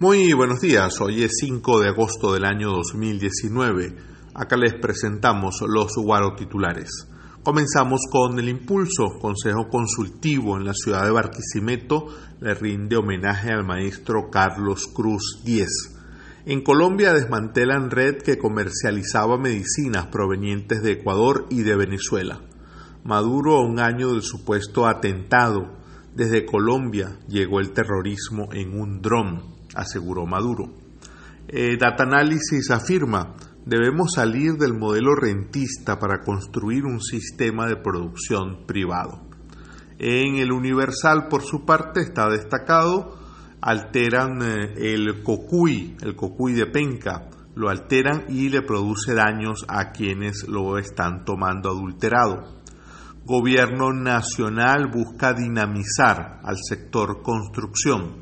Muy buenos días, hoy es 5 de agosto del año 2019. Acá les presentamos los Guaro titulares. Comenzamos con el impulso. Consejo Consultivo en la ciudad de Barquisimeto le rinde homenaje al maestro Carlos Cruz X. En Colombia desmantelan red que comercializaba medicinas provenientes de Ecuador y de Venezuela. Maduro a un año del supuesto atentado. Desde Colombia llegó el terrorismo en un dron, aseguró Maduro. Eh, Data Analysis afirma, debemos salir del modelo rentista para construir un sistema de producción privado. En el Universal, por su parte, está destacado, alteran eh, el cocuy, el cocuy de penca, lo alteran y le produce daños a quienes lo están tomando adulterado gobierno nacional busca dinamizar al sector construcción.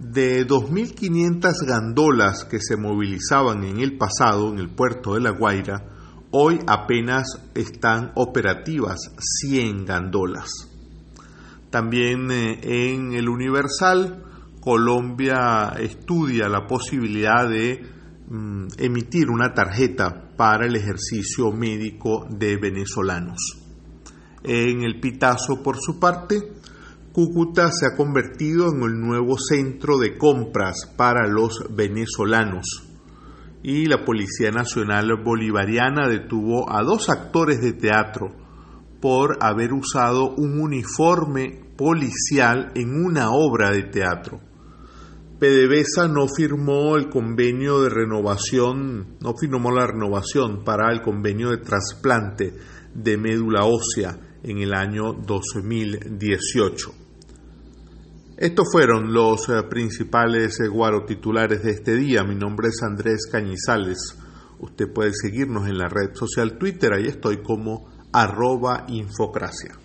De 2.500 gandolas que se movilizaban en el pasado en el puerto de La Guaira, hoy apenas están operativas 100 gandolas. También eh, en el Universal, Colombia estudia la posibilidad de mm, emitir una tarjeta para el ejercicio médico de venezolanos. En el Pitazo, por su parte, Cúcuta se ha convertido en el nuevo centro de compras para los venezolanos y la Policía Nacional Bolivariana detuvo a dos actores de teatro por haber usado un uniforme policial en una obra de teatro. PDVSA no firmó el convenio de renovación, no firmó la renovación para el convenio de trasplante de médula ósea en el año 2018. Estos fueron los eh, principales eh, guaro titulares de este día. Mi nombre es Andrés Cañizales. Usted puede seguirnos en la red social Twitter, ahí estoy como arroba infocracia.